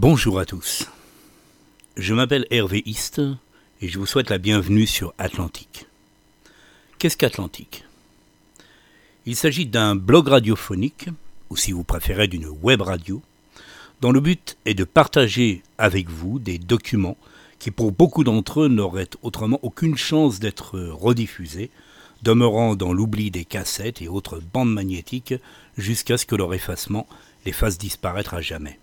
Bonjour à tous. Je m'appelle Hervé East et je vous souhaite la bienvenue sur Atlantique. Qu'est-ce qu'Atlantique? Il s'agit d'un blog radiophonique, ou si vous préférez d'une web radio, dont le but est de partager avec vous des documents qui pour beaucoup d'entre eux n'auraient autrement aucune chance d'être rediffusés, demeurant dans l'oubli des cassettes et autres bandes magnétiques jusqu'à ce que leur effacement les fasse disparaître à jamais.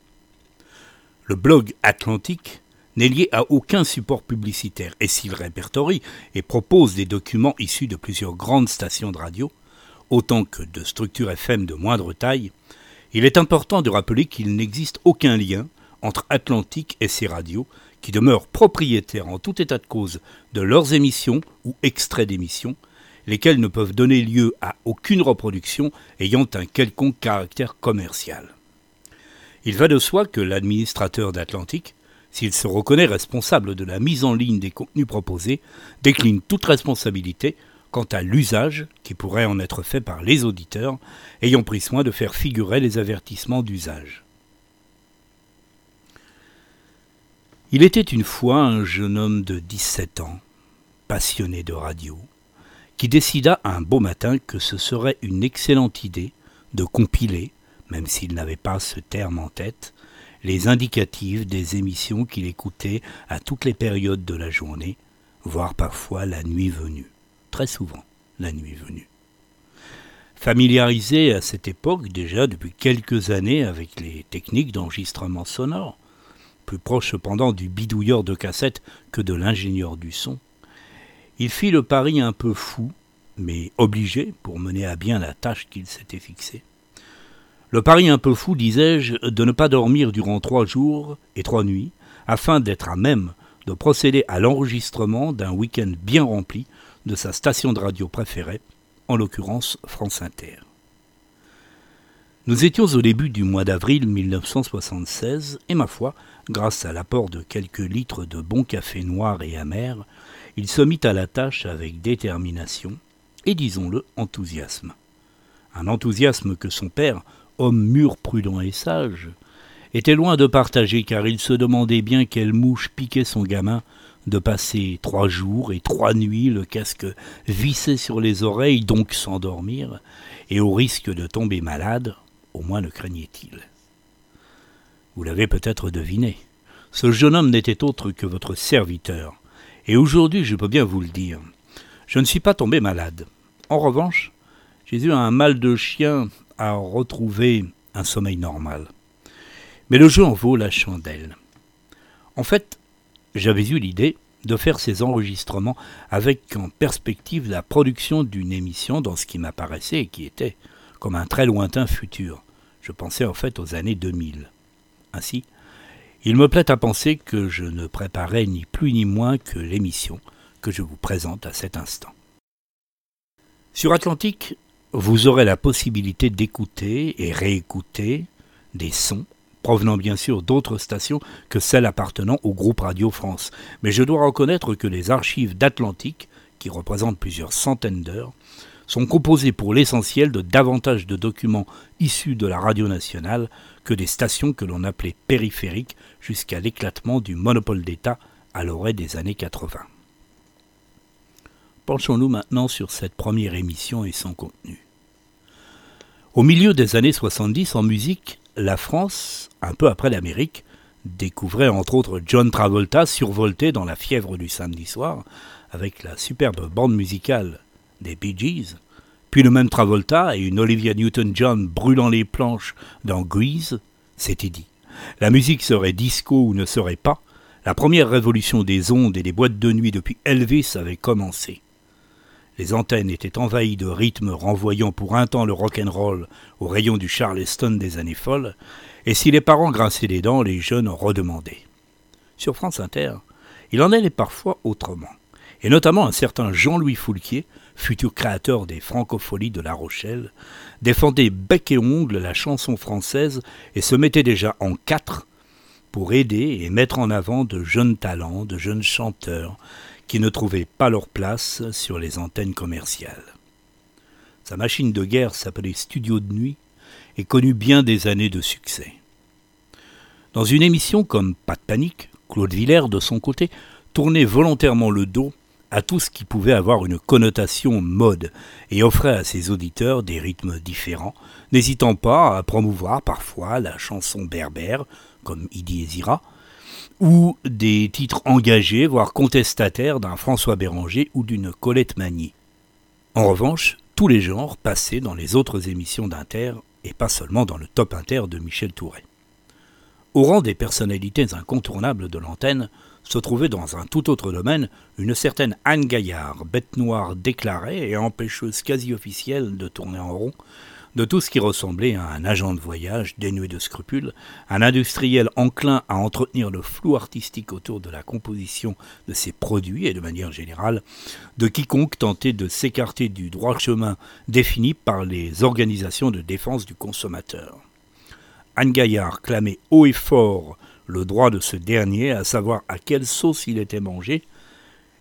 Le blog Atlantique n'est lié à aucun support publicitaire et s'il répertorie et propose des documents issus de plusieurs grandes stations de radio, autant que de structures FM de moindre taille, il est important de rappeler qu'il n'existe aucun lien entre Atlantique et ces radios qui demeurent propriétaires en tout état de cause de leurs émissions ou extraits d'émissions, lesquels ne peuvent donner lieu à aucune reproduction ayant un quelconque caractère commercial. Il va de soi que l'administrateur d'Atlantique, s'il se reconnaît responsable de la mise en ligne des contenus proposés, décline toute responsabilité quant à l'usage qui pourrait en être fait par les auditeurs, ayant pris soin de faire figurer les avertissements d'usage. Il était une fois un jeune homme de 17 ans, passionné de radio, qui décida un beau matin que ce serait une excellente idée de compiler, même s'il n'avait pas ce terme en tête, les indicatifs des émissions qu'il écoutait à toutes les périodes de la journée, voire parfois la nuit venue, très souvent la nuit venue. Familiarisé à cette époque déjà depuis quelques années avec les techniques d'enregistrement sonore, plus proche cependant du bidouilleur de cassette que de l'ingénieur du son, il fit le pari un peu fou, mais obligé pour mener à bien la tâche qu'il s'était fixée, le pari un peu fou, disais-je, de ne pas dormir durant trois jours et trois nuits, afin d'être à même de procéder à l'enregistrement d'un week-end bien rempli de sa station de radio préférée, en l'occurrence France Inter. Nous étions au début du mois d'avril 1976, et ma foi, grâce à l'apport de quelques litres de bon café noir et amer, il se mit à la tâche avec détermination et, disons-le, enthousiasme. Un enthousiasme que son père homme mûr, prudent et sage, était loin de partager car il se demandait bien quelle mouche piquait son gamin de passer trois jours et trois nuits le casque vissé sur les oreilles, donc sans dormir, et au risque de tomber malade, au moins le craignait-il. Vous l'avez peut-être deviné, ce jeune homme n'était autre que votre serviteur, et aujourd'hui je peux bien vous le dire, je ne suis pas tombé malade. En revanche, j'ai eu un mal de chien à retrouver un sommeil normal. Mais le jeu en vaut la chandelle. En fait, j'avais eu l'idée de faire ces enregistrements avec en perspective la production d'une émission dans ce qui m'apparaissait et qui était comme un très lointain futur. Je pensais en fait aux années 2000. Ainsi, il me plaît à penser que je ne préparais ni plus ni moins que l'émission que je vous présente à cet instant. Sur Atlantique, vous aurez la possibilité d'écouter et réécouter des sons provenant bien sûr d'autres stations que celles appartenant au groupe Radio France. Mais je dois reconnaître que les archives d'Atlantique, qui représentent plusieurs centaines d'heures, sont composées pour l'essentiel de davantage de documents issus de la radio nationale que des stations que l'on appelait périphériques jusqu'à l'éclatement du monopole d'État à l'orée des années 80. Penchons-nous maintenant sur cette première émission et son contenu. Au milieu des années 70, en musique, la France, un peu après l'Amérique, découvrait entre autres John Travolta survolté dans la fièvre du samedi soir, avec la superbe bande musicale des Bee Gees, puis le même Travolta et une Olivia Newton-John brûlant les planches dans Grease, c'était dit. La musique serait disco ou ne serait pas, la première révolution des ondes et des boîtes de nuit depuis Elvis avait commencé. Les antennes étaient envahies de rythmes renvoyant pour un temps le rock'n'roll au rayon du Charleston des années folles, et si les parents grinçaient des dents, les jeunes en redemandaient. Sur France Inter, il en allait parfois autrement, et notamment un certain Jean-Louis Foulquier, futur créateur des francopholies de La Rochelle, défendait bec et ongle la chanson française et se mettait déjà en quatre pour aider et mettre en avant de jeunes talents, de jeunes chanteurs, qui ne trouvaient pas leur place sur les antennes commerciales. Sa machine de guerre s'appelait Studio de nuit et connut bien des années de succès. Dans une émission comme Pas de panique, Claude Villers, de son côté, tournait volontairement le dos à tout ce qui pouvait avoir une connotation mode et offrait à ses auditeurs des rythmes différents, n'hésitant pas à promouvoir parfois la chanson berbère, comme Idi et Zira, ou des titres engagés, voire contestataires d'un François Béranger ou d'une Colette Magny. En revanche, tous les genres passaient dans les autres émissions d'Inter et pas seulement dans le top Inter de Michel Touret. Au rang des personnalités incontournables de l'antenne se trouvait dans un tout autre domaine une certaine Anne Gaillard, bête noire déclarée et empêcheuse quasi officielle de tourner en rond, de tout ce qui ressemblait à un agent de voyage dénué de scrupules, un industriel enclin à entretenir le flou artistique autour de la composition de ses produits et de manière générale, de quiconque tentait de s'écarter du droit chemin défini par les organisations de défense du consommateur. Anne Gaillard clamait haut et fort le droit de ce dernier à savoir à quelle sauce il était mangé,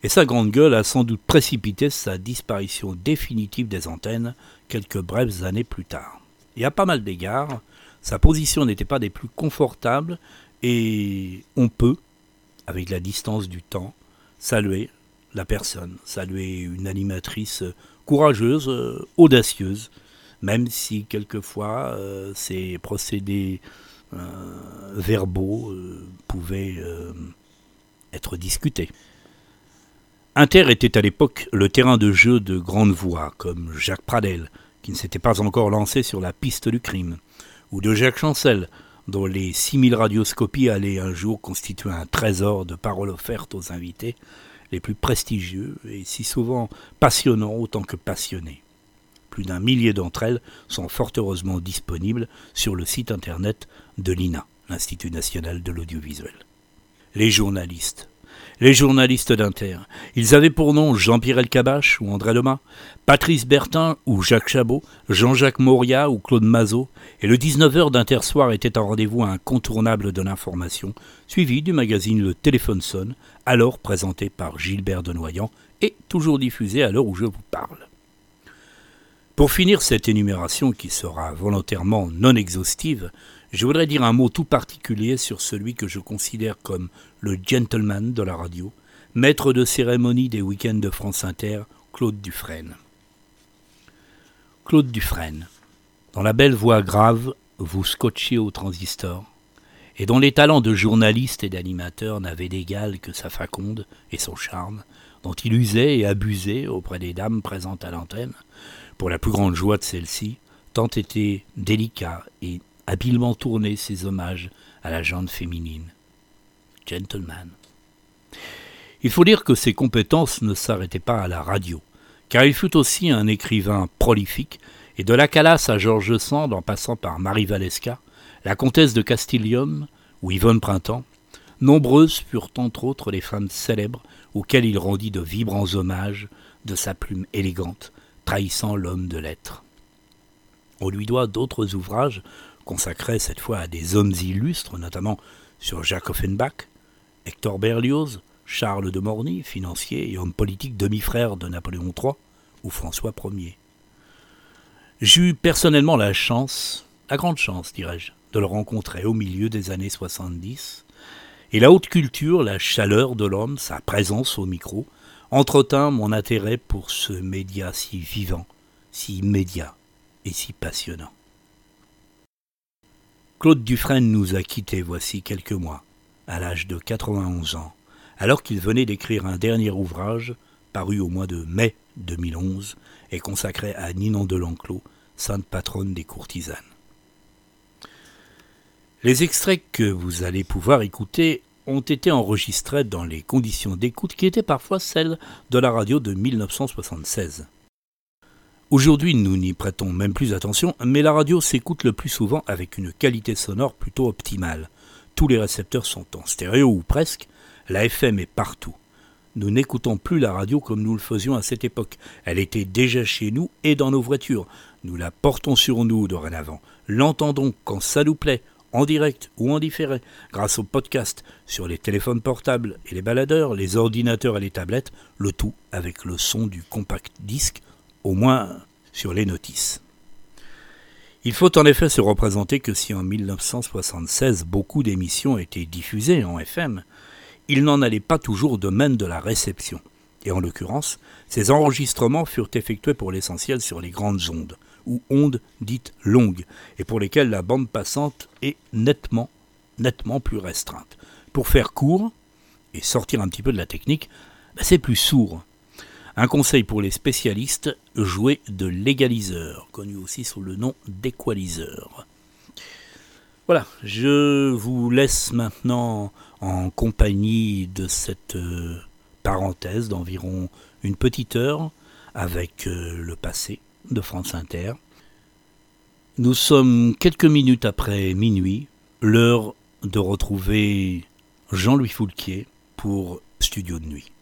et sa grande gueule a sans doute précipité sa disparition définitive des antennes quelques brèves années plus tard. Et à pas mal d'égards, sa position n'était pas des plus confortables, et on peut, avec la distance du temps, saluer la personne, saluer une animatrice courageuse, euh, audacieuse, même si quelquefois euh, ces procédés euh, verbaux pouvaient être discutés. Inter était à l'époque le terrain de jeu de grandes voix comme Jacques Pradel, qui ne s'était pas encore lancé sur la piste du crime, ou de Jacques Chancel, dont les 6000 radioscopies allaient un jour constituer un trésor de paroles offertes aux invités, les plus prestigieux et si souvent passionnants autant que passionnés. Plus d'un millier d'entre elles sont fort heureusement disponibles sur le site internet de l'INA, l'Institut national de l'audiovisuel. Les journalistes, les journalistes d'Inter. Ils avaient pour nom Jean-Pierre Elkabach ou André Lema, Patrice Bertin ou Jacques Chabot, Jean-Jacques Moria ou Claude Mazot, et le 19h d'Inter Soir était un rendez-vous incontournable de l'information, suivi du magazine Le Téléphone sonne, alors présenté par Gilbert Denoyant et toujours diffusé à l'heure où je vous parle. Pour finir cette énumération qui sera volontairement non exhaustive, je voudrais dire un mot tout particulier sur celui que je considère comme le gentleman de la radio, maître de cérémonie des week-ends de France Inter, Claude Dufresne. Claude Dufresne, dont la belle voix grave vous scotchiez au transistor, et dont les talents de journaliste et d'animateur n'avaient d'égal que sa faconde et son charme, dont il usait et abusait auprès des dames présentes à l'antenne, pour la plus grande joie de celle-ci, tant était délicat et habilement tourné ses hommages à la jante féminine. Gentleman. Il faut dire que ses compétences ne s'arrêtaient pas à la radio, car il fut aussi un écrivain prolifique, et de la Calas à Georges Sand en passant par Marie Valesca, la comtesse de Castilium ou Yvonne Printemps, nombreuses furent entre autres les femmes célèbres auxquelles il rendit de vibrants hommages de sa plume élégante, trahissant l'homme de lettres. On lui doit d'autres ouvrages consacré cette fois à des hommes illustres, notamment sur Jacques Offenbach, Hector Berlioz, Charles de Morny, financier et homme politique demi-frère de Napoléon III ou François Ier. J'eus personnellement la chance, la grande chance, dirais-je, de le rencontrer au milieu des années 70, et la haute culture, la chaleur de l'homme, sa présence au micro, entretint mon intérêt pour ce média si vivant, si immédiat et si passionnant. Claude Dufresne nous a quittés voici quelques mois, à l'âge de 91 ans, alors qu'il venait d'écrire un dernier ouvrage, paru au mois de mai 2011, et consacré à Ninon de l'Enclos, sainte patronne des courtisanes. Les extraits que vous allez pouvoir écouter ont été enregistrés dans les conditions d'écoute qui étaient parfois celles de la radio de 1976. Aujourd'hui, nous n'y prêtons même plus attention, mais la radio s'écoute le plus souvent avec une qualité sonore plutôt optimale. Tous les récepteurs sont en stéréo ou presque, la FM est partout. Nous n'écoutons plus la radio comme nous le faisions à cette époque. Elle était déjà chez nous et dans nos voitures. Nous la portons sur nous dorénavant. L'entendons quand ça nous plaît, en direct ou en différé, grâce au podcast, sur les téléphones portables et les baladeurs, les ordinateurs et les tablettes, le tout avec le son du compact disque au moins sur les notices. Il faut en effet se représenter que si en 1976 beaucoup d'émissions étaient diffusées en FM, il n'en allait pas toujours de même de la réception. Et en l'occurrence, ces enregistrements furent effectués pour l'essentiel sur les grandes ondes, ou ondes dites longues, et pour lesquelles la bande passante est nettement, nettement plus restreinte. Pour faire court, et sortir un petit peu de la technique, bah, c'est plus sourd. Un conseil pour les spécialistes, jouer de l'égaliseur, connu aussi sous le nom d'équaliseur. Voilà, je vous laisse maintenant en compagnie de cette euh, parenthèse d'environ une petite heure avec euh, le passé de France Inter. Nous sommes quelques minutes après minuit, l'heure de retrouver Jean-Louis Foulquier pour Studio de nuit.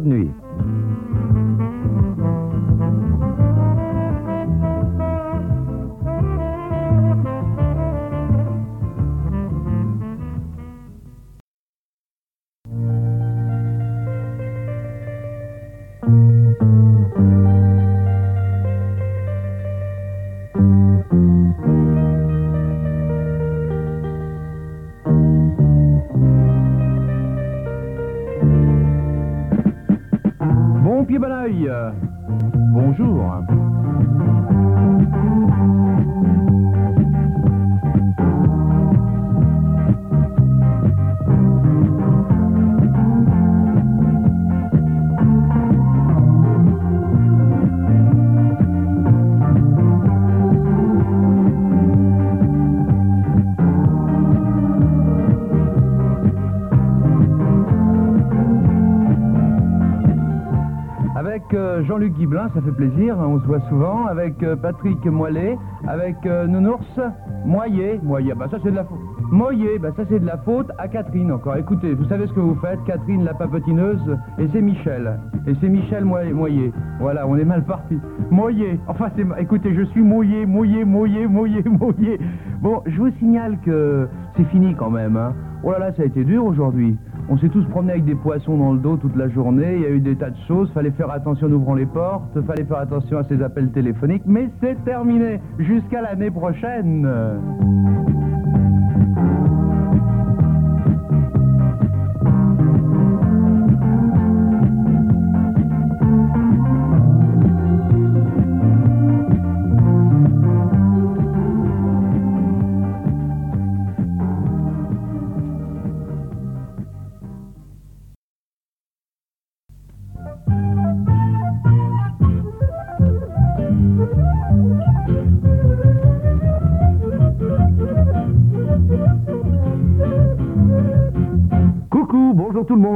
De nuit. Bonjour. Jean-Luc Guiblin, ça fait plaisir, on se voit souvent, avec euh, Patrick Moilet, avec euh, Nounours Moyer, Moyer, bah ça c'est de la faute. Moyer, bah ça c'est de la faute à Catherine encore. Écoutez, vous savez ce que vous faites, Catherine la papetineuse, et c'est Michel. Et c'est Michel Moyer. Voilà, on est mal parti. Moyer, enfin c'est... Écoutez, je suis mouillé, mouillé, mouillé, mouillé, mouillé. Bon, je vous signale que c'est fini quand même. Hein. Oh là là, ça a été dur aujourd'hui. On s'est tous promenés avec des poissons dans le dos toute la journée, il y a eu des tas de choses, fallait faire attention en ouvrant les portes, fallait faire attention à ces appels téléphoniques, mais c'est terminé. Jusqu'à l'année prochaine.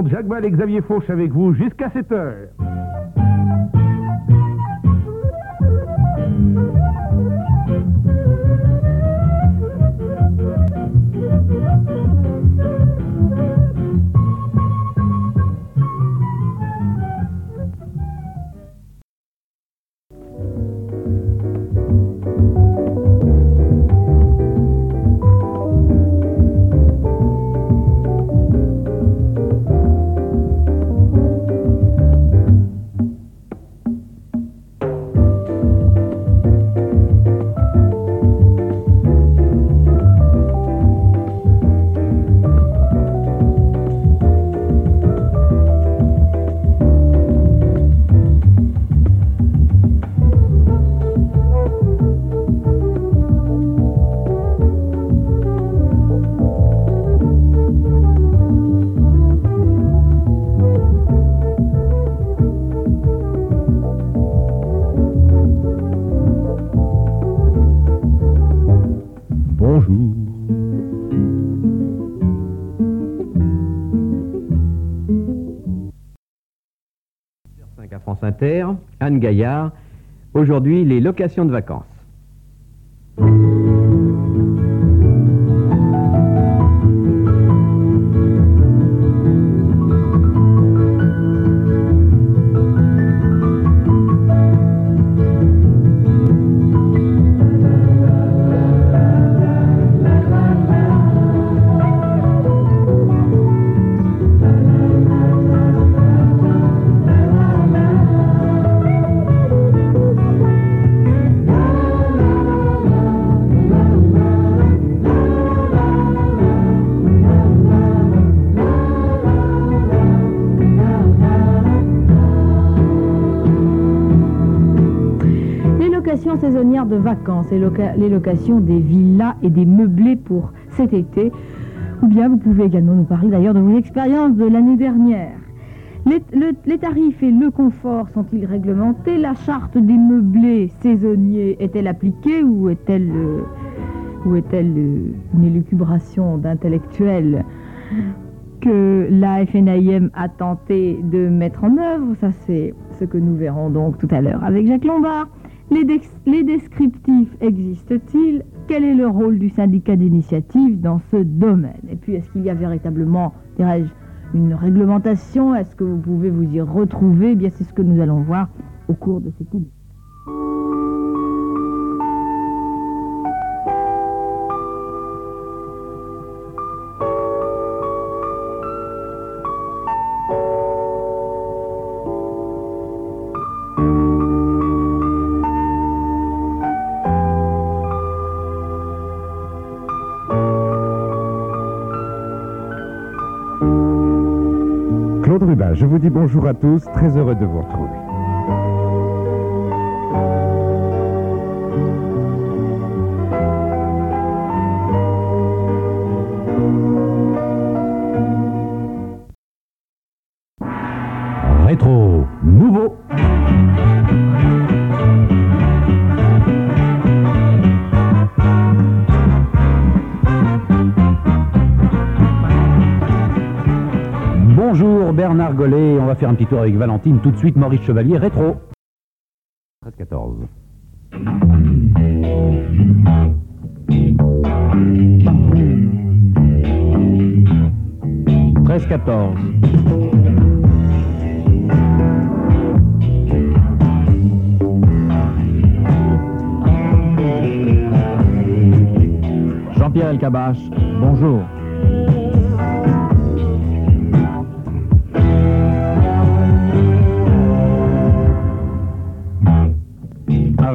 Jacques Val et Xavier Fauche avec vous jusqu'à 7 heures. Anne Gaillard. Aujourd'hui, les locations de vacances. Saisonnières de vacances et les locations des villas et des meublés pour cet été. Ou bien vous pouvez également nous parler d'ailleurs de vos expériences de l'année dernière. Les, tarifs et le confort sont-ils réglementés? La charte des meublés saisonniers est-elle appliquée ou est-elle euh, est-elle euh, une élucubration d'intellectuels que la FNIM a tenté de mettre en œuvre? Ça, c'est ce que nous verrons donc tout à l'heure avec Jacques Lombard. Les, descriptifs existent-ils? Quel est le rôle du syndicat d'initiative dans ce domaine? Et puis, est-ce qu'il y a véritablement, dirais-je, une réglementation? Est-ce que vous pouvez vous y retrouver? Eh Bien, c'est ce que nous allons voir au cours de cette émission. Vous dis bonjour à tous, très heureux de vous retrouver. Rétro, nouveau. Bernard Gollet. On va faire un petit tour avec Valentine. Tout de suite, Maurice Chevalier, rétro. 13-14. 13-14. Jean-Pierre Elkabach, bonjour.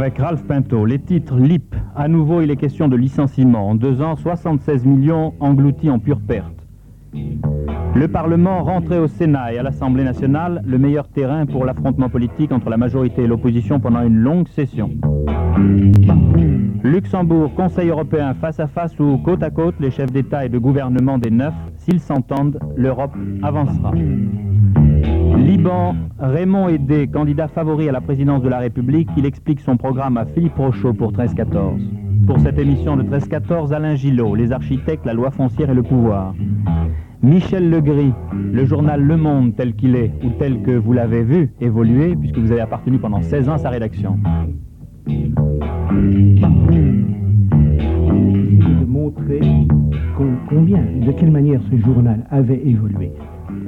Avec Ralph Pinto. Les titres LIP. À nouveau, il est question de licenciement. En deux ans, 76 millions engloutis en pure perte. Le Parlement rentré au Sénat et à l'Assemblée nationale, le meilleur terrain pour l'affrontement politique entre la majorité et l'opposition pendant une longue session. Luxembourg, Conseil européen face à face ou côte à côte, les chefs d'État et de gouvernement des neuf, s'ils s'entendent, l'Europe avancera. Liban, Raymond Aidé, candidat favori à la présidence de la République, il explique son programme à Philippe Rochaud pour 13-14. Pour cette émission de 13-14, Alain Gillot, les architectes, la loi foncière et le pouvoir. Michel Legris, le journal Le Monde tel qu'il est, ou tel que vous l'avez vu évoluer, puisque vous avez appartenu pendant 16 ans à sa rédaction. De montrer combien, de quelle manière ce journal avait évolué.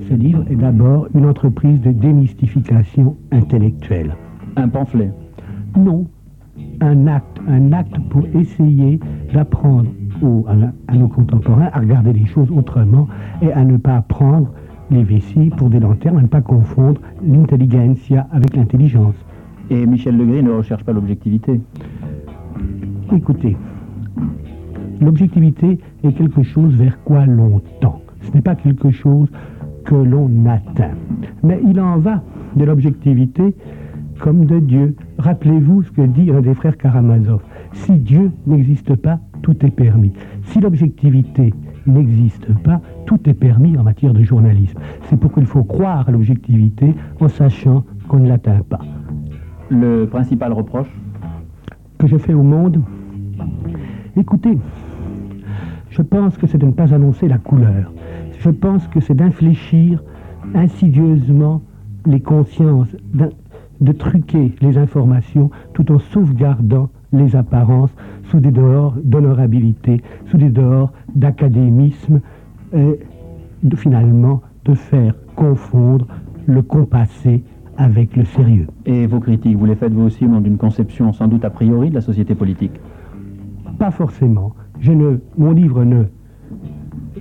Ce livre est d'abord une entreprise de démystification intellectuelle. Un pamphlet Non, un acte, un acte pour essayer d'apprendre à, nos contemporains à regarder les choses autrement et à ne pas prendre les vessies pour des lanternes, à ne pas confondre l'intelligentsia avec l'intelligence. Et Michel Legris ne recherche pas l'objectivité Écoutez, l'objectivité est quelque chose vers quoi l'on tend. Ce n'est pas quelque chose que l'on atteint. Mais il en va de l'objectivité comme de Dieu. Rappelez-vous ce que dit un des frères Karamazov. Si Dieu n'existe pas, tout est permis. Si l'objectivité n'existe pas, tout est permis en matière de journalisme. C'est pourquoi il faut croire à l'objectivité en sachant qu'on ne l'atteint pas. Le principal reproche Que je fais au monde Écoutez, je pense que c'est de ne pas annoncer la couleur je pense que c'est d'infléchir insidieusement les consciences, de truquer les informations tout en sauvegardant les apparences sous des dehors d'honorabilité, sous des dehors d'académisme, et finalement de faire confondre le compassé avec le sérieux. Et vos critiques, vous les faites vous aussi au nom d'une conception sans doute a priori de la société politique? Pas forcément. Je ne, mon livre ne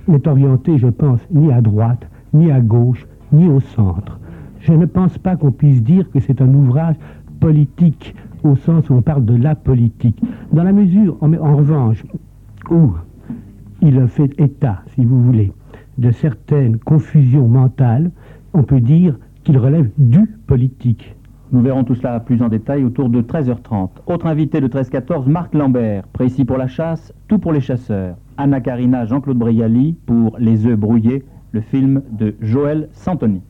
n'est orienté, je pense, ni à droite, ni à gauche, ni au centre. Je ne pense pas qu'on puisse dire que c'est un ouvrage politique au sens où on parle de la politique. Dans la mesure, en, revanche, où il fait état, si vous voulez, de certaines confusions mentales, on peut dire qu'il relève du politique. Nous verrons tout cela plus en détail autour de 13h30. Autre invité de 13-14, Marc Lambert, précis pour la chasse, tout pour les chasseurs. Anna Karina, Jean-Claude Brialy pour Les œufs brouillés, le film de Joël Santoni.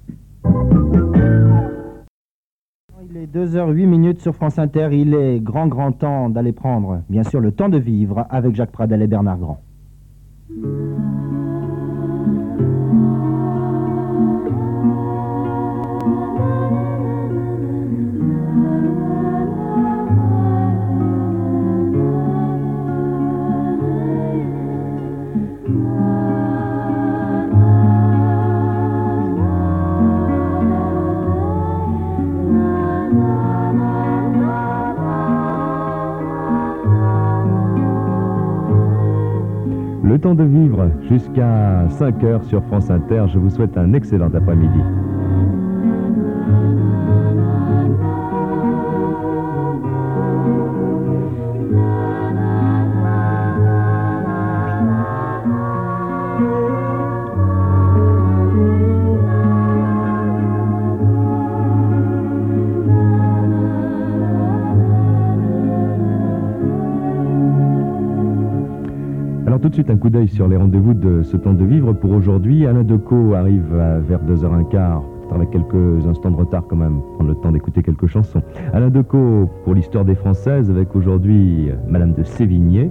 Il est 2h08 minutes sur France Inter. Il est grand, grand temps d'aller prendre, bien sûr, le temps de vivre avec Jacques Pradel et Bernard Grand. Le temps de vivre jusqu'à 5 heures sur France Inter. Je vous souhaite un excellent après-midi. Suite un coup d'œil sur les rendez-vous de ce temps de vivre pour aujourd'hui. Alain Decaux arrive à- vers 2h15, peut-être avec quelques instants de retard quand même, prendre le temps d'écouter quelques chansons. Alain Decaux pour l'histoire des Françaises avec aujourd'hui euh, Madame de Sévigné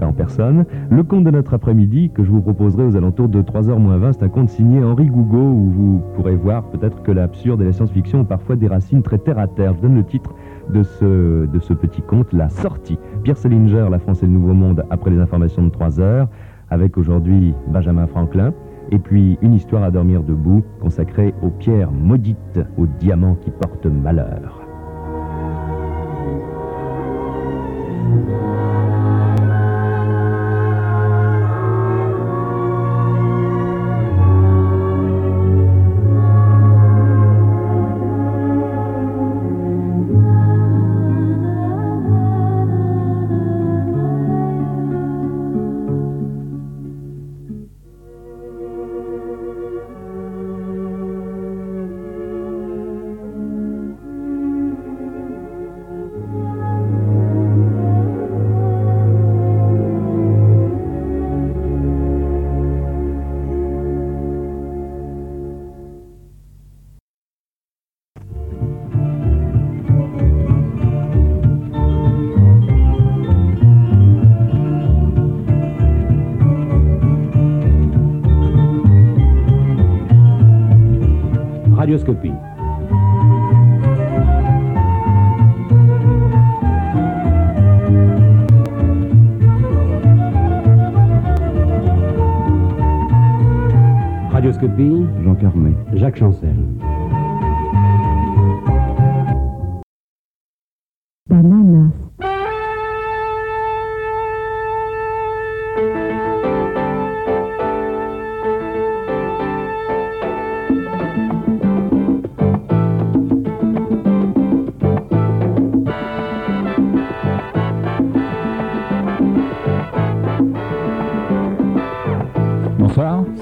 euh, en personne. Le conte de notre après-midi que je vous proposerai aux alentours de 3h moins 20, c'est un conte signé Henri Gougaud où vous pourrez voir peut-être que l'absurde et la science-fiction ont parfois des racines très terre à terre. Je donne le titre de ce, petit conte, La Sortie. Pierre Selinger, La France et le Nouveau Monde, après les informations de 3 heures, avec aujourd'hui Benjamin Franklin, et puis une histoire à dormir debout consacrée aux pierres maudites, aux diamants qui portent malheur.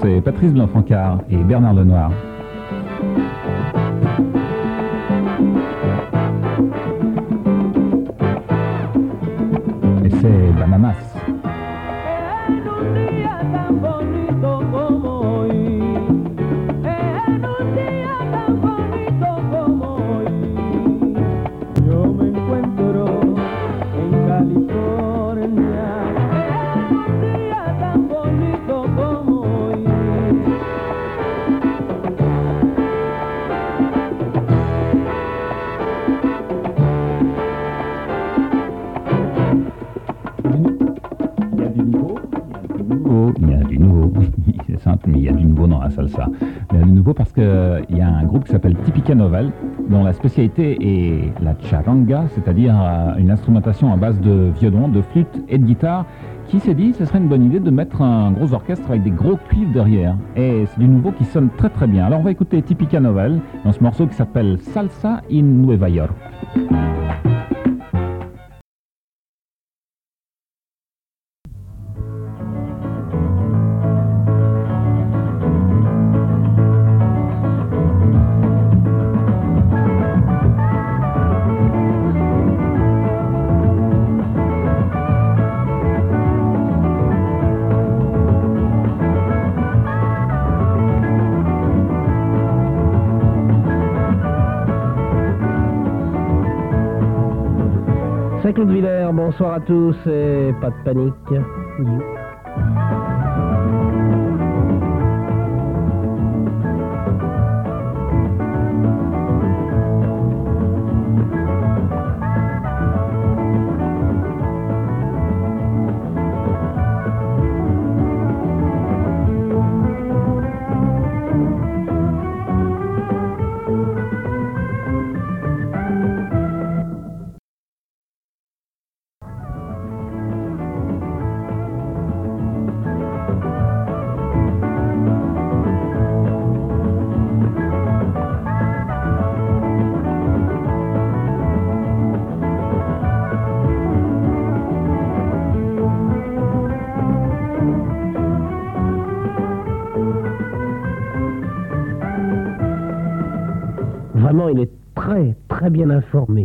C'est Patrice Blanc-Francard et Bernard Lenoir. Dont la spécialité est la charanga, c'est-à-dire euh, une instrumentation à base de violon, de flûte et de guitare, qui s'est dit ce serait une bonne idée de mettre un gros orchestre avec des gros cuivres derrière. Et c'est du nouveau qui sonne très très bien. Alors on va écouter Tipica Novel dans ce morceau qui s'appelle Salsa in Nueva York. Claude Villers, bonsoir à tous et pas de panique.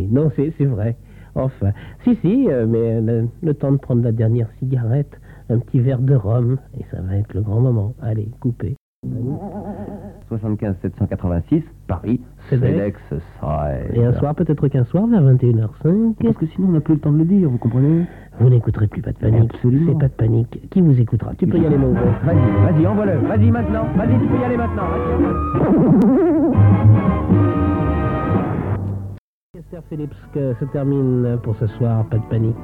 Non, c'est c'est vrai. Enfin, si, si, euh, mais le, le temps de prendre la dernière cigarette, un petit verre de rhum, et ça va être le grand moment. Allez, coupez. 75 786, Paris. Side. Et un soir, peut-être qu'un soir, vers 21h05. Parce que sinon on n'a plus le temps de le dire, vous comprenez? Vous n'écouterez plus, pas de panique. Absolument. C'est pas de panique. Qui vous écoutera? Tu peux y aller, mon gros. Vas-y, vas-y, envoie-le. Vas-y maintenant. Vas-y, tu peux y aller maintenant. Esther Phillips, que se termine pour ce soir, pas de panique.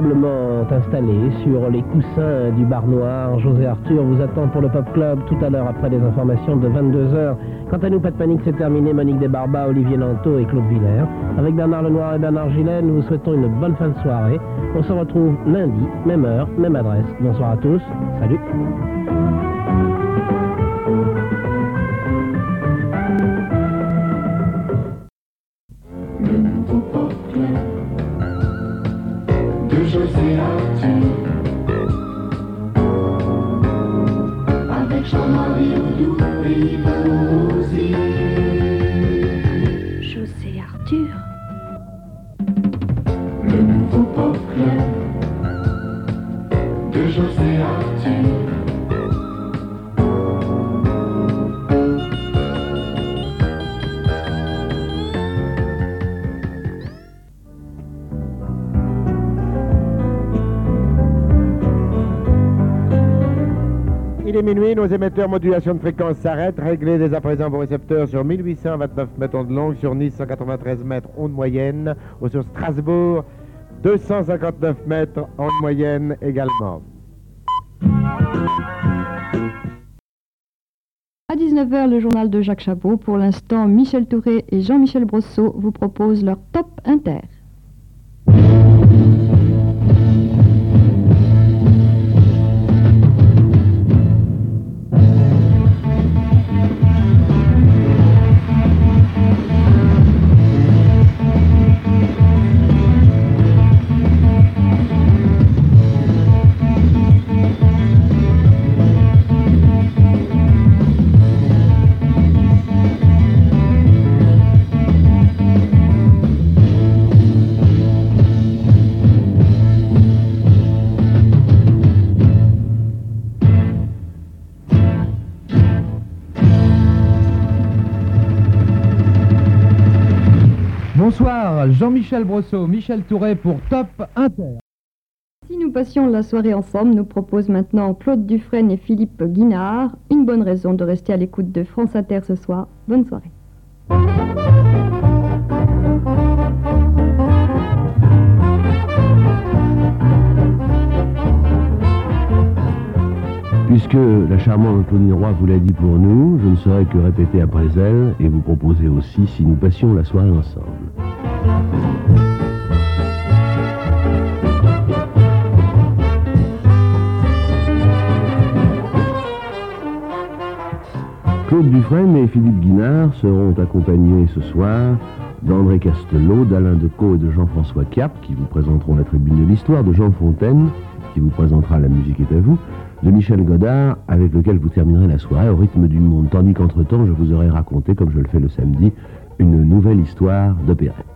Confortablement installé sur les coussins du bar noir, José Arthur vous attend pour le Pop Club tout à l'heure après les informations de 22h. Quant à nous, pas de panique, c'est terminé. Monique Desbarba, Olivier Lanto et Claude Villers. Avec Bernard Lenoir et Bernard Gillet, nous vous souhaitons une bonne fin de soirée. On se retrouve lundi, même heure, même adresse. Bonsoir à tous. Salut. Il est minuit, nos émetteurs modulation de fréquence s'arrêtent. Réglez dès à présent vos récepteurs sur 1829 mètres ondes longues, sur Nice 193 mètres ondes moyennes, ou sur Strasbourg 259 mètres ondes moyennes également. À 19h, le journal de Jacques Chabot. Pour l'instant, Michel Touré et Jean-Michel Brosseau vous proposent leur top inter. Jean-Michel Brosseau, Michel Touré pour Top Inter. Si nous passions la soirée ensemble, nous propose maintenant Claude Dufresne et Philippe Guinard. Une bonne raison de rester à l'écoute de France Inter ce soir. Bonne soirée. Puisque la charmante Claudine Roy vous l'a dit pour nous, je ne saurais que répéter après elle et vous proposer aussi si nous passions la soirée ensemble. Claude Dufresne et Philippe Guinard seront accompagnés ce soir d'André Castelot, d'Alain Decaux et de Jean-François Cap, qui vous présenteront la tribune de l'histoire, de Jean Fontaine, qui vous présentera La musique est à vous, de Michel Godard, avec lequel vous terminerez la soirée au rythme du monde, tandis qu'entre-temps, je vous aurai raconté, comme je le fais le samedi, une nouvelle histoire d'opérette.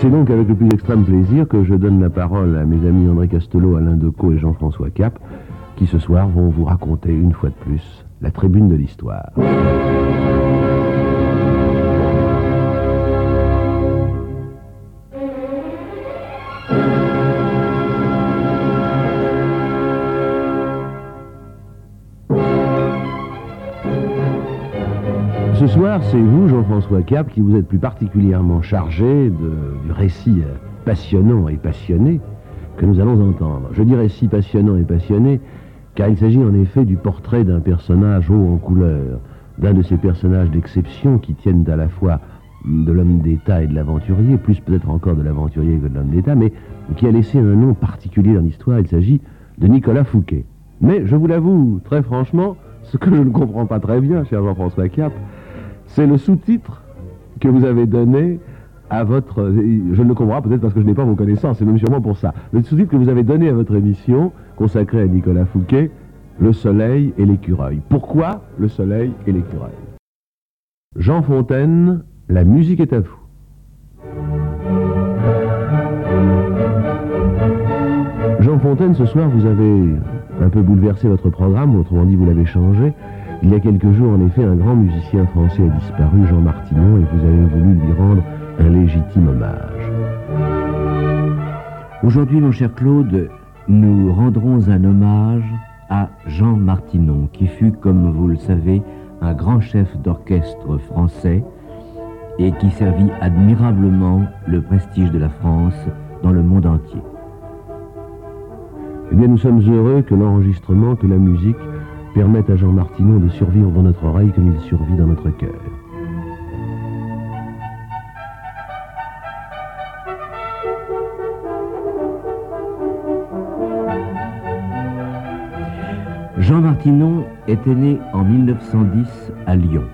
C'est donc avec le plus extrême plaisir que je donne la parole à mes amis André Castelot, Alain Decaux et Jean-François Cap, qui ce soir vont vous raconter une fois de plus la tribune de l'histoire. C'est vous, Jean-François Cap, qui vous êtes plus particulièrement chargé de- du récit euh, passionnant et passionné que nous allons entendre. Je dis récit passionnant et passionné, car il s'agit en effet du portrait d'un personnage haut en couleur, d'un de ces personnages d'exception qui tiennent à la fois de l'homme d'État et de l'aventurier, plus peut-être encore de l'aventurier que de l'homme d'État, mais qui a laissé un nom particulier dans l'histoire. Il s'agit de Nicolas Fouquet. Mais je vous l'avoue très franchement, ce que je ne comprends pas très bien, cher Jean-François Cap, c'est le sous-titre que vous avez donné à votre... Je ne le comprends peut-être parce que je n'ai pas vos connaissances, c'est sûrement pour ça. Le sous-titre que vous avez donné à votre émission, consacrée à Nicolas Fouquet, Le soleil et l'écureuil. Pourquoi le soleil et l'écureuil? Jean Fontaine, la musique est à vous. Jean Fontaine, ce soir, vous avez un peu bouleversé votre programme, autrement dit, vous l'avez changé. Il y a quelques jours, en effet, un grand musicien français a disparu, Jean Martinon, et vous avez voulu lui rendre un légitime hommage. Aujourd'hui, mon cher Claude, nous rendrons un hommage à Jean Martinon, qui fut, comme vous le savez, un grand chef d'orchestre français et qui servit admirablement le prestige de la France dans le monde entier. Eh bien, nous sommes heureux que l'enregistrement, que la musique permettent à Jean Martinon de survivre dans notre oreille comme il survit dans notre cœur. Jean Martinon était né en 1910 à Lyon.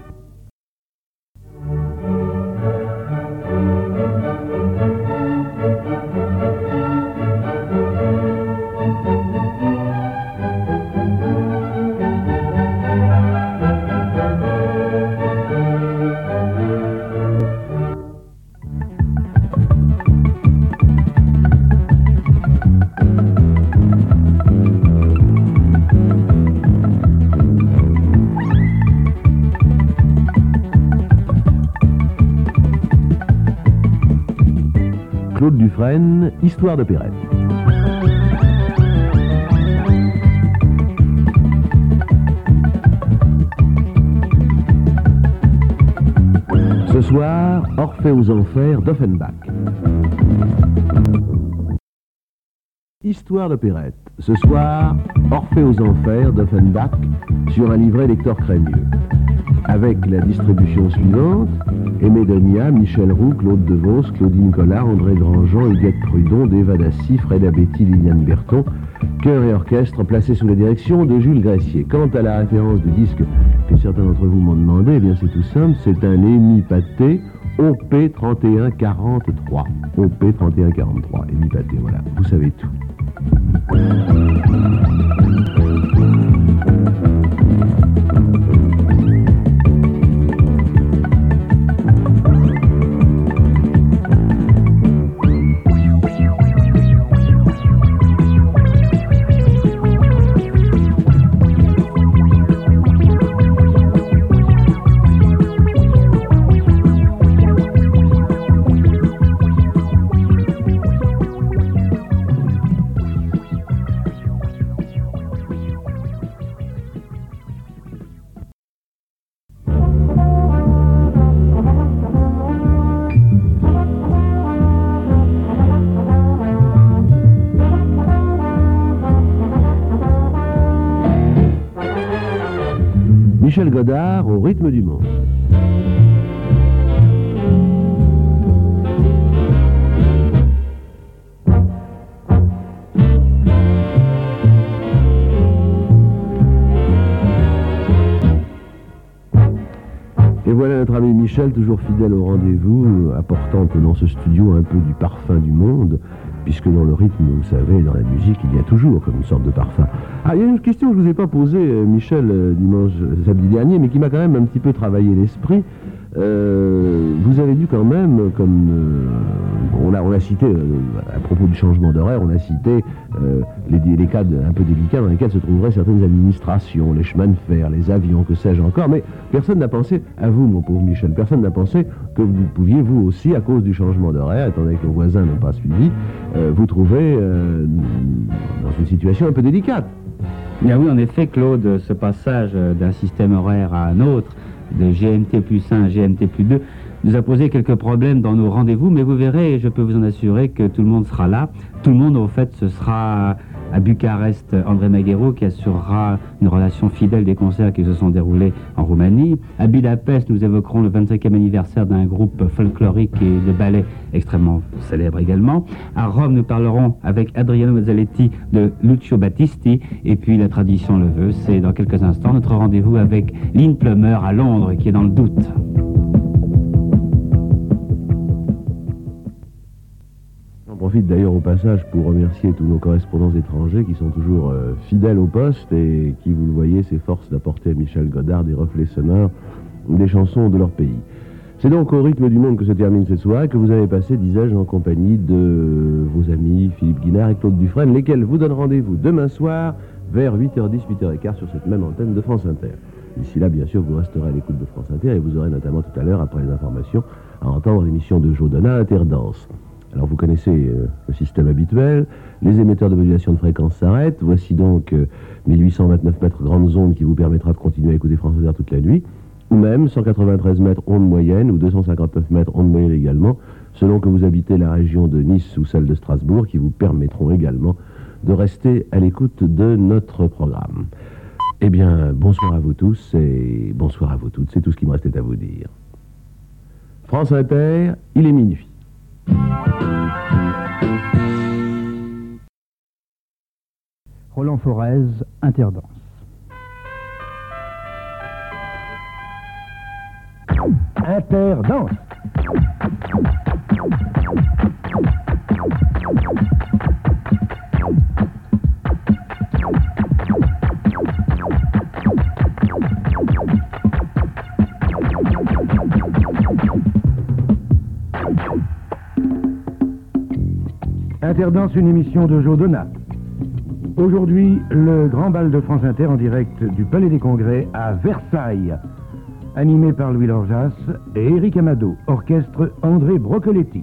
Claude Dufresne, Histoire de Perrette. Ce soir, Orphée aux Enfers d'Offenbach. Histoire de Perrette. Ce soir, Orphée aux Enfers d'Offenbach sur un livret d'Hector Crémieux. Avec la distribution suivante Aimé Michel Roux, Claude Devos, Claudine Collard, André Grandjean, Huguette Prudon, Deva Dassi, Fred Abetty, Liliane Berton, chœur et orchestre placés sous la direction de Jules Gressier. Quant à la référence du disque que certains d'entre vous m'ont demandé, eh bien c'est tout simple, c'est un Émi Pâté OP 3143. OP 3143, Émi Pâté, voilà, vous savez tout. Godard au rythme du monde. Et voilà notre ami Michel, toujours fidèle au rendez-vous, apportant dans ce studio un peu du parfum du monde, puisque dans le rythme, vous savez, dans la musique, il y a toujours comme une sorte de parfum. Ah, il y a une question que je ne vous ai pas posée, euh, Michel, euh, dimanche, euh, samedi dernier, mais qui m'a quand même un petit peu travaillé l'esprit. Euh, vous avez dû quand même, comme euh, on, a, on a cité, euh, à propos du changement d'horaire, on a cité les, les cas un peu délicats dans lesquels se trouveraient certaines administrations, les chemins de fer, les avions, que sais-je encore, mais personne n'a pensé à vous, mon pauvre Michel, personne n'a pensé que vous pouviez, vous aussi, à cause du changement d'horaire, étant donné que nos voisins n'ont pas suivi, vous trouver dans une situation un peu délicate. Bien oui, en effet, Claude, ce passage d'un système horaire à un autre, de GMT plus 1 à GMT plus 2, nous a posé quelques problèmes dans nos rendez-vous, mais vous verrez, je peux vous en assurer que tout le monde sera là. Tout le monde, au fait, ce sera à Bucarest André Maguero qui assurera une relation fidèle des concerts qui se sont déroulés en Roumanie. À Budapest, nous évoquerons le 25e anniversaire d'un groupe folklorique et de ballet extrêmement célèbre également. À Rome, nous parlerons avec Adriano Mazzaletti de Lucio Battisti. Et puis, la tradition le veut, c'est dans quelques instants notre rendez-vous avec Lynn Plummer à Londres qui est dans le doute. J'en profite d'ailleurs au passage pour remercier tous nos correspondants étrangers qui sont toujours euh, fidèles au poste et qui, vous le voyez, s'efforcent d'apporter à Michel Godard des reflets sonores des chansons de leur pays. C'est donc au rythme du monde que se termine cette soirée que vous avez passé, disais-je, en compagnie de vos amis Philippe Guinard et Claude Dufresne, lesquels vous donnent rendez-vous demain soir vers 8h10, 8h15 sur cette même antenne de France Inter. D'ici là, bien sûr, vous resterez à l'écoute de France Inter et vous aurez notamment tout à l'heure, après les informations, à entendre l'émission de Joe Donna, Interdance. Alors vous connaissez euh, le système habituel, les émetteurs de modulation de fréquence s'arrêtent, voici donc euh, 1829 mètres grandes ondes qui vous permettra de continuer à écouter France Inter toute la nuit, ou même 193 mètres ondes moyennes ou 259 mètres ondes moyennes également, selon que vous habitez la région de Nice ou celle de Strasbourg, qui vous permettront également de rester à l'écoute de notre programme. Eh bien, bonsoir à vous tous et bonsoir à vous toutes, c'est tout ce qui me restait à vous dire. France Inter, il est minuit. Roland Forez, Interdance. Interdance. Interdance, une émission de Joe Donat. Aujourd'hui, le grand bal de France Inter en direct du Palais des Congrès à Versailles. Animé par Louis Lorjas et Éric Amado, orchestre André Brocoletti.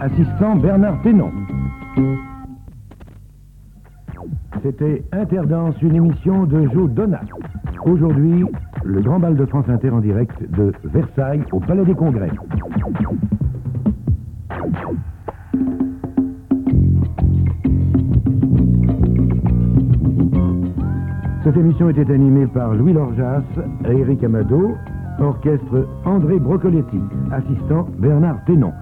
Assistant Bernard Ténon. C'était Interdance, une émission de Joe Donat. Aujourd'hui, le grand bal de France Inter en direct de Versailles au Palais des Congrès. Cette émission était animée par Louis Lorjas et Eric Amado, orchestre André Brocoletti, assistant Bernard Ténon.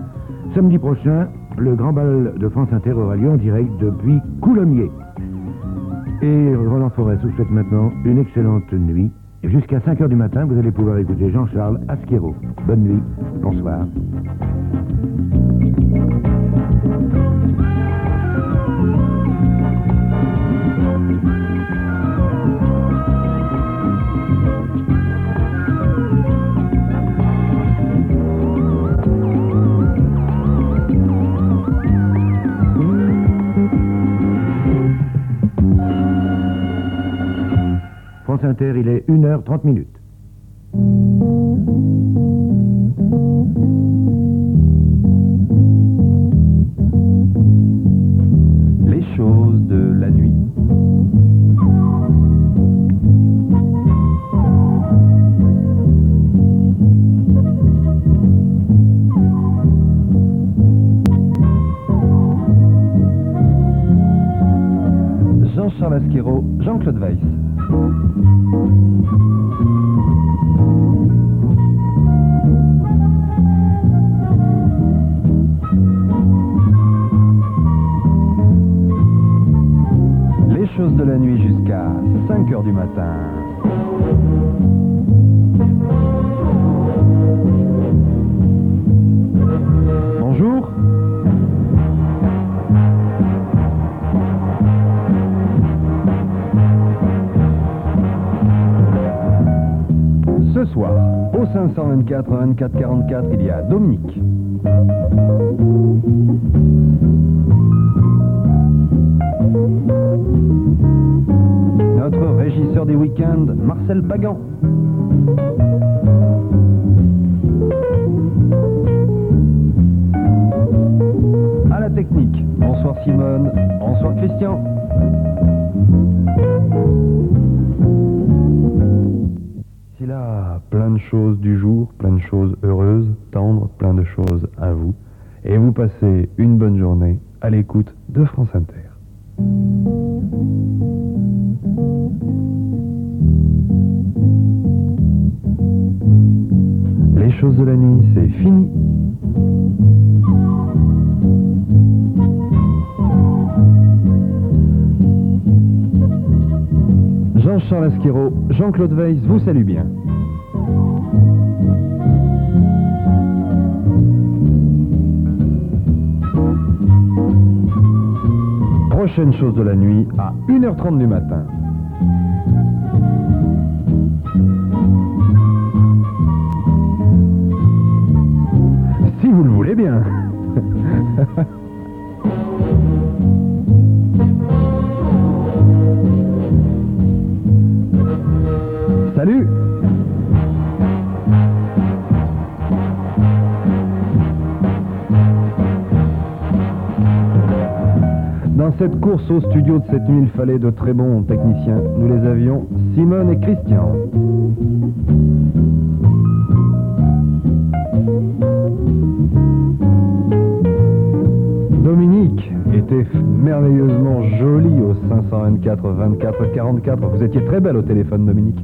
Samedi prochain, le grand bal de France Inter aura lieu en direct depuis Coulommiers. Et Roland Forest vous souhaite maintenant une excellente nuit. Jusqu'à 5 heures du matin, vous allez pouvoir écouter Jean-Charles Asquero. Bonne nuit, bonsoir. Il est matin. Bonjour. Ce soir, au 524 24 44, il y a Dominique. Notre régisseur des week-ends, Marcel Pagan. À la technique, bonsoir Simone, bonsoir Christian. Ici là, plein de choses du jour, plein de choses heureuses, tendres, plein de choses à vous. Et vous passez une bonne journée à l'écoute de France Inter. Choses de la nuit, c'est fini. Jean-Charles Asquero, Jean-Claude Weiss vous salue bien. Prochaine chose de la nuit à 1h30 du matin. Salut Dans cette course au studio de cette nuit, il fallait de très bons techniciens. Nous les avions, Simone et Christian. Était merveilleusement jolie au 524 24 44. Vous étiez très belle au téléphone, Dominique.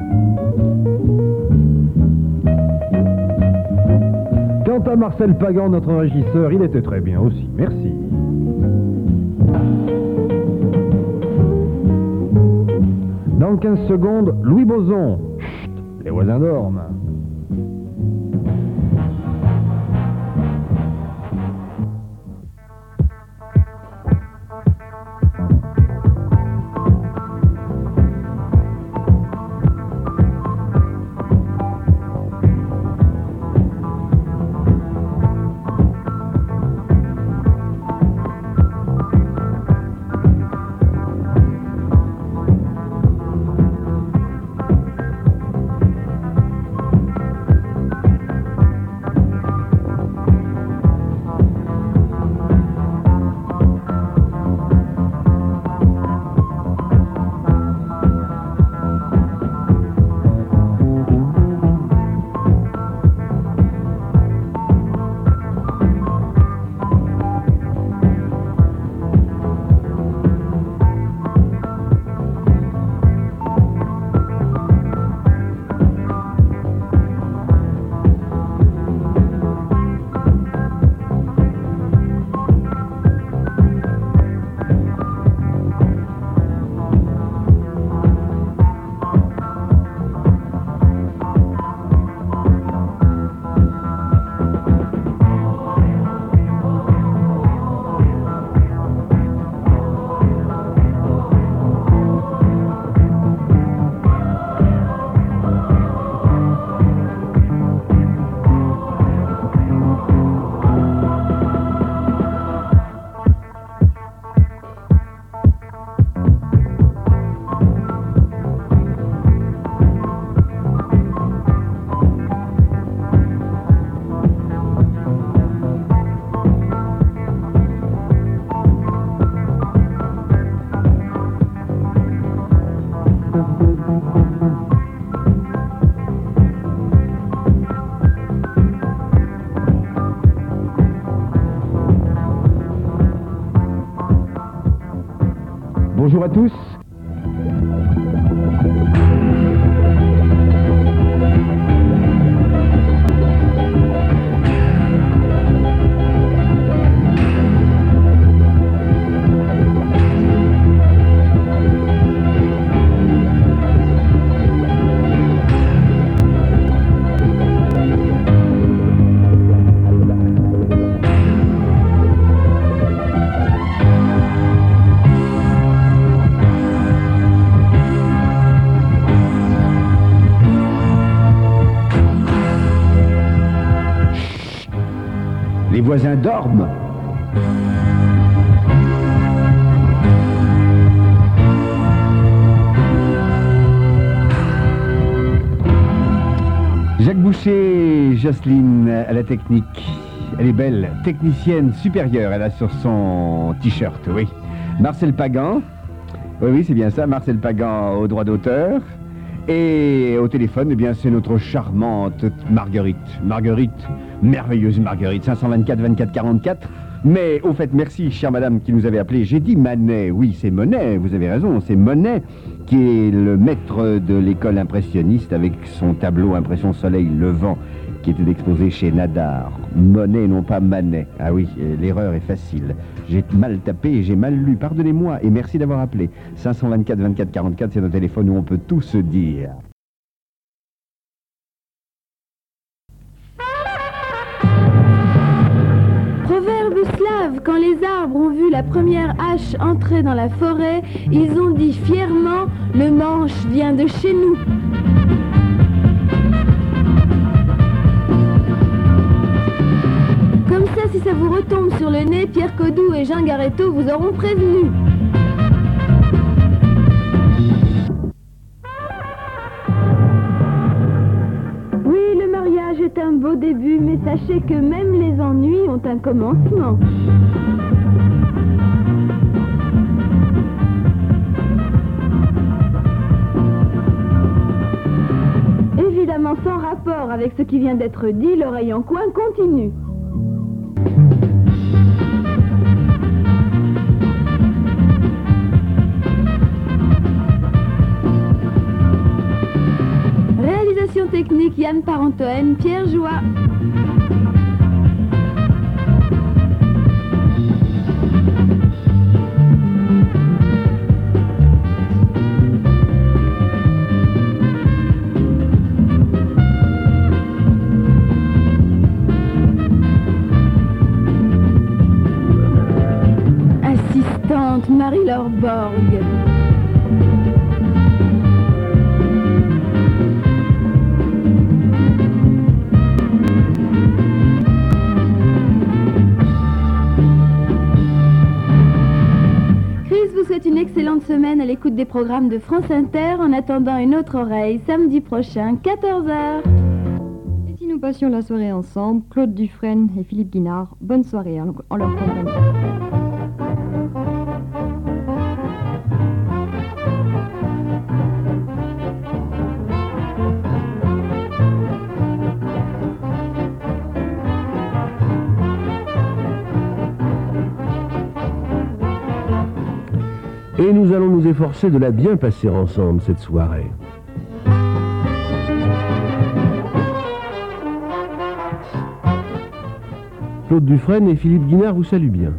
Quant à Marcel Pagan, notre régisseur, il était très bien aussi. Merci. Dans 15 secondes, Louis Boson. Chut, les voisins dorment. Bonjour à tous. Voisins dorment. Jacques Boucher, Jocelyne à la technique. Elle est belle, technicienne supérieure, elle a sur son t-shirt, oui. Marcel Pagan, oui, oui, c'est bien ça, Marcel Pagan au droit d'auteur. Et au téléphone, eh bien, c'est notre charmante Marguerite. Marguerite, merveilleuse Marguerite, 524 24 44. Mais au fait, merci, chère madame, qui nous avait appelé. J'ai dit Manet. Oui, c'est Monet, vous avez raison, c'est Monet qui est le maître de l'école impressionniste avec son tableau Impression Soleil Levant qui était exposé chez Nadar. Monet, non pas Manet. Ah oui, euh, l'erreur est facile. J'ai mal tapé et j'ai mal lu. Pardonnez-moi et merci d'avoir appelé. 524 24 44, c'est notre téléphone où on peut tout se dire. Proverbe slave, quand les arbres ont vu la première hache entrer dans la forêt, ils ont dit fièrement, le manche vient de chez nous. Comme ça, si ça vous retombe sur le nez, Pierre Codou et Jean Garetto vous auront prévenu. Oui, le mariage est un beau début, mais sachez que même les ennuis ont un commencement. Évidemment, sans rapport avec ce qui vient d'être dit, l'oreille en coin continue. Technique Yann Parentoen, Pierre Joie. Assistante Marie-Laure Borg. Semaine à l'écoute des programmes de France Inter en attendant une autre oreille samedi prochain 14h. Et si nous passions la soirée ensemble, Claude Dufresne et Philippe Guinard, bonne soirée en, leur. Et nous allons nous efforcer de la bien passer ensemble cette soirée. Claude Dufresne et Philippe Guinard vous saluent bien.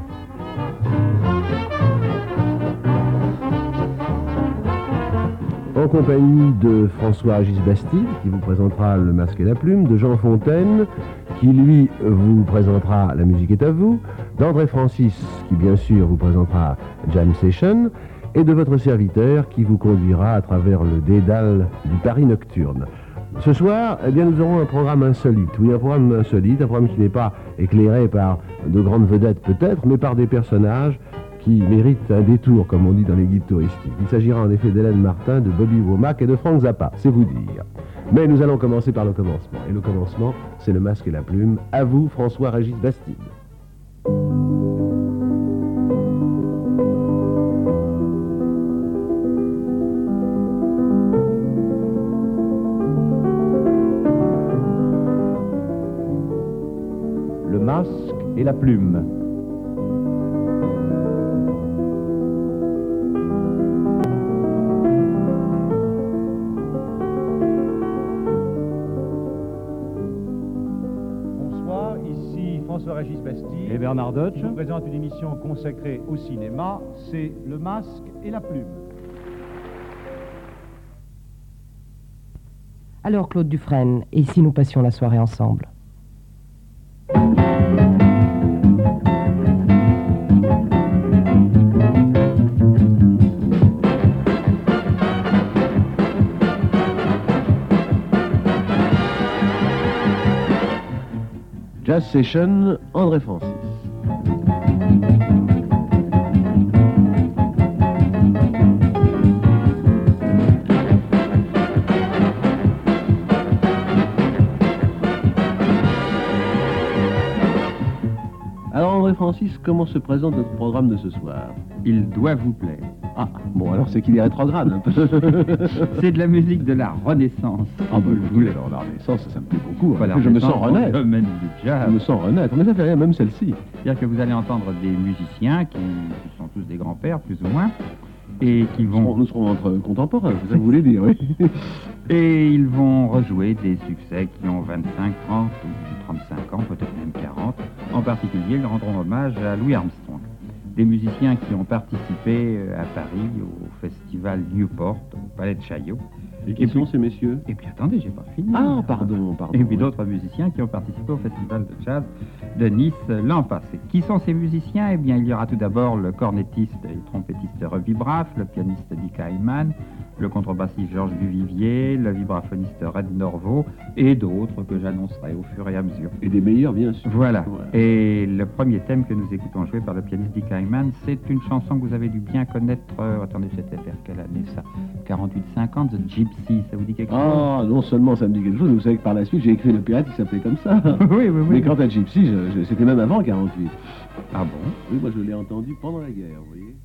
En compagnie de François Agis Bastide, qui vous présentera le masque et la plume, de Jean Fontaine, qui lui vous présentera La musique est à vous, d'André Francis, qui bien sûr vous présentera Jam Session, et de votre serviteur qui vous conduira à travers le dédale du Paris nocturne. Ce soir, eh bien, nous aurons un programme insolite. Oui, un programme insolite, un programme qui n'est pas éclairé par de grandes vedettes peut-être, mais par des personnages qui méritent un détour, comme on dit dans les guides touristiques. Il s'agira en effet d'Hélène Martin, de Bobby Womack et de Frank Zappa, c'est vous dire. Mais nous allons commencer par le commencement. Et le commencement, c'est le masque et la plume. À vous, François-Régis Bastide. Le masque et la plume. François-Régis Bastille. Et Bernard Deutsch. Je vous présente une émission consacrée au cinéma, c'est Le Masque et la Plume. Alors Claude Dufresne, et si nous passions la soirée ensemble? Session, André Francis. Alors André Francis, comment se présente notre programme de ce soir? Il doit vous plaire. Ah, bon alors c'est qu'il est rétrograde un peu. C'est de la musique de la Renaissance. Ah bah je voulais alors la Renaissance, ça, me plaît beaucoup. Pas la je me sens Renaissance dans le renaître. domaine du jazz. Je me sens renaître, mais ça fait rien, même celle-ci. C'est-à-dire que vous allez entendre des musiciens qui, qui sont tous des grands-pères, plus ou moins, et qui vont... Nous serons entre contemporains, ça vous voulez dire, oui. Et ils vont rejouer des succès qui ont 25, 30 ou 35 ans, peut-être même 40. En particulier, ils rendront hommage à Louis Armstrong. Des musiciens qui ont participé euh, à Paris au festival Newport, au Palais de Chaillot. Et qui sont ces messieurs? Et puis attendez, j'ai pas fini. Ah, pardon, pardon. Et puis d'autres musiciens qui ont participé au festival de jazz de Nice l'an passé. Qui sont ces musiciens? Eh bien, il y aura tout d'abord le cornettiste et trompettiste Revi Braff, le pianiste Dick Hyman, le contrebassiste Georges Duvivier, le vibraphoniste Red Norvo et d'autres que j'annoncerai au fur et à mesure. Et des meilleurs, bien sûr. Voilà. Et le premier thème que nous écoutons joué par le pianiste Dick Hyman, c'est une chanson que vous avez dû bien connaître. euh, attendez, c'était vers quelle année ça? 48-50, The Gypsy, ça vous dit quelque chose? Ah, non seulement ça me dit quelque chose, vous savez que par la suite j'ai écrit le pirate qui s'appelait comme ça. oui, oui, oui. Mais quant à Gypsy, c'était même avant 48. Ah bon? Oui, moi je l'ai entendu pendant la guerre, vous voyez.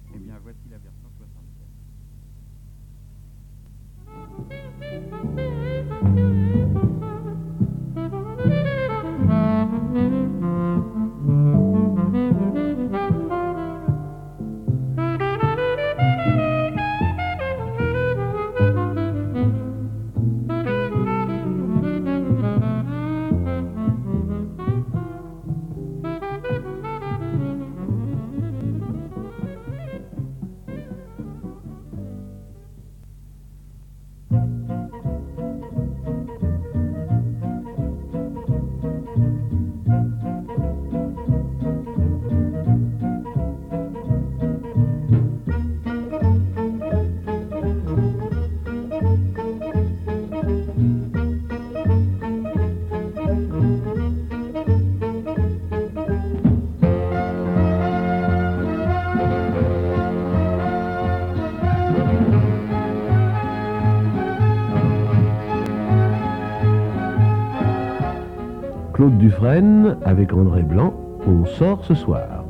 Claude Dufresne avec André Blanc, on sort ce soir.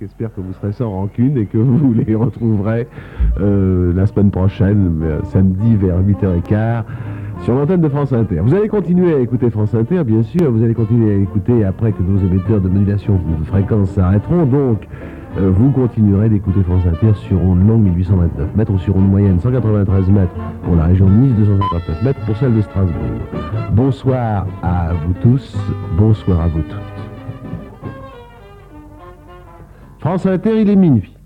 J'espère que vous serez sans rancune et que vous les retrouverez euh, la semaine prochaine, euh, samedi vers 8h15, sur l'antenne de France Inter. Vous allez continuer à écouter France Inter, bien sûr, vous allez continuer à écouter après que nos émetteurs de modulation de fréquence s'arrêteront, donc euh, vous continuerez d'écouter France Inter sur onde longue 1829 mètres ou sur onde moyenne 193 mètres pour la région de Nice, 259 mètres pour celle de Strasbourg. Bonsoir à vous tous, bonsoir à vous toutes. France Inter, il est minuit.